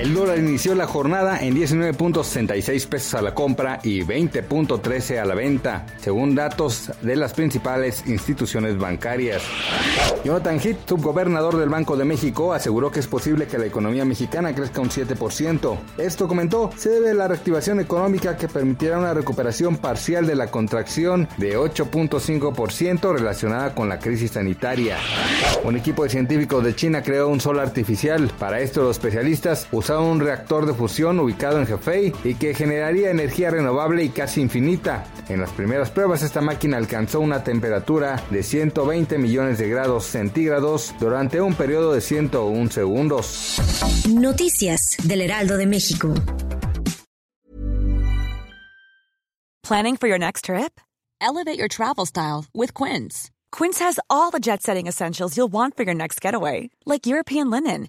El dólar inició la jornada en 19.66 pesos a la compra y 20.13 a la venta, según datos de las principales instituciones bancarias. Jonathan Heath, subgobernador del Banco de México, aseguró que es posible que la economía mexicana crezca un 7%. Esto comentó, se debe a la reactivación económica que permitirá una recuperación parcial de la contracción de 8.5% relacionada con la crisis sanitaria. Un equipo de científicos de China creó un sol artificial. Para esto los especialistas usaron un reactor de fusión ubicado en Hefei y que generaría energía renovable y casi infinita. En las primeras pruebas esta máquina alcanzó una temperatura de 120 millones de grados centígrados durante un periodo de 101 segundos. Noticias del Heraldo de México. Planning for your next trip? Elevate your travel style with Quince. Quince has all the jet-setting essentials you'll want for your next getaway, like European linen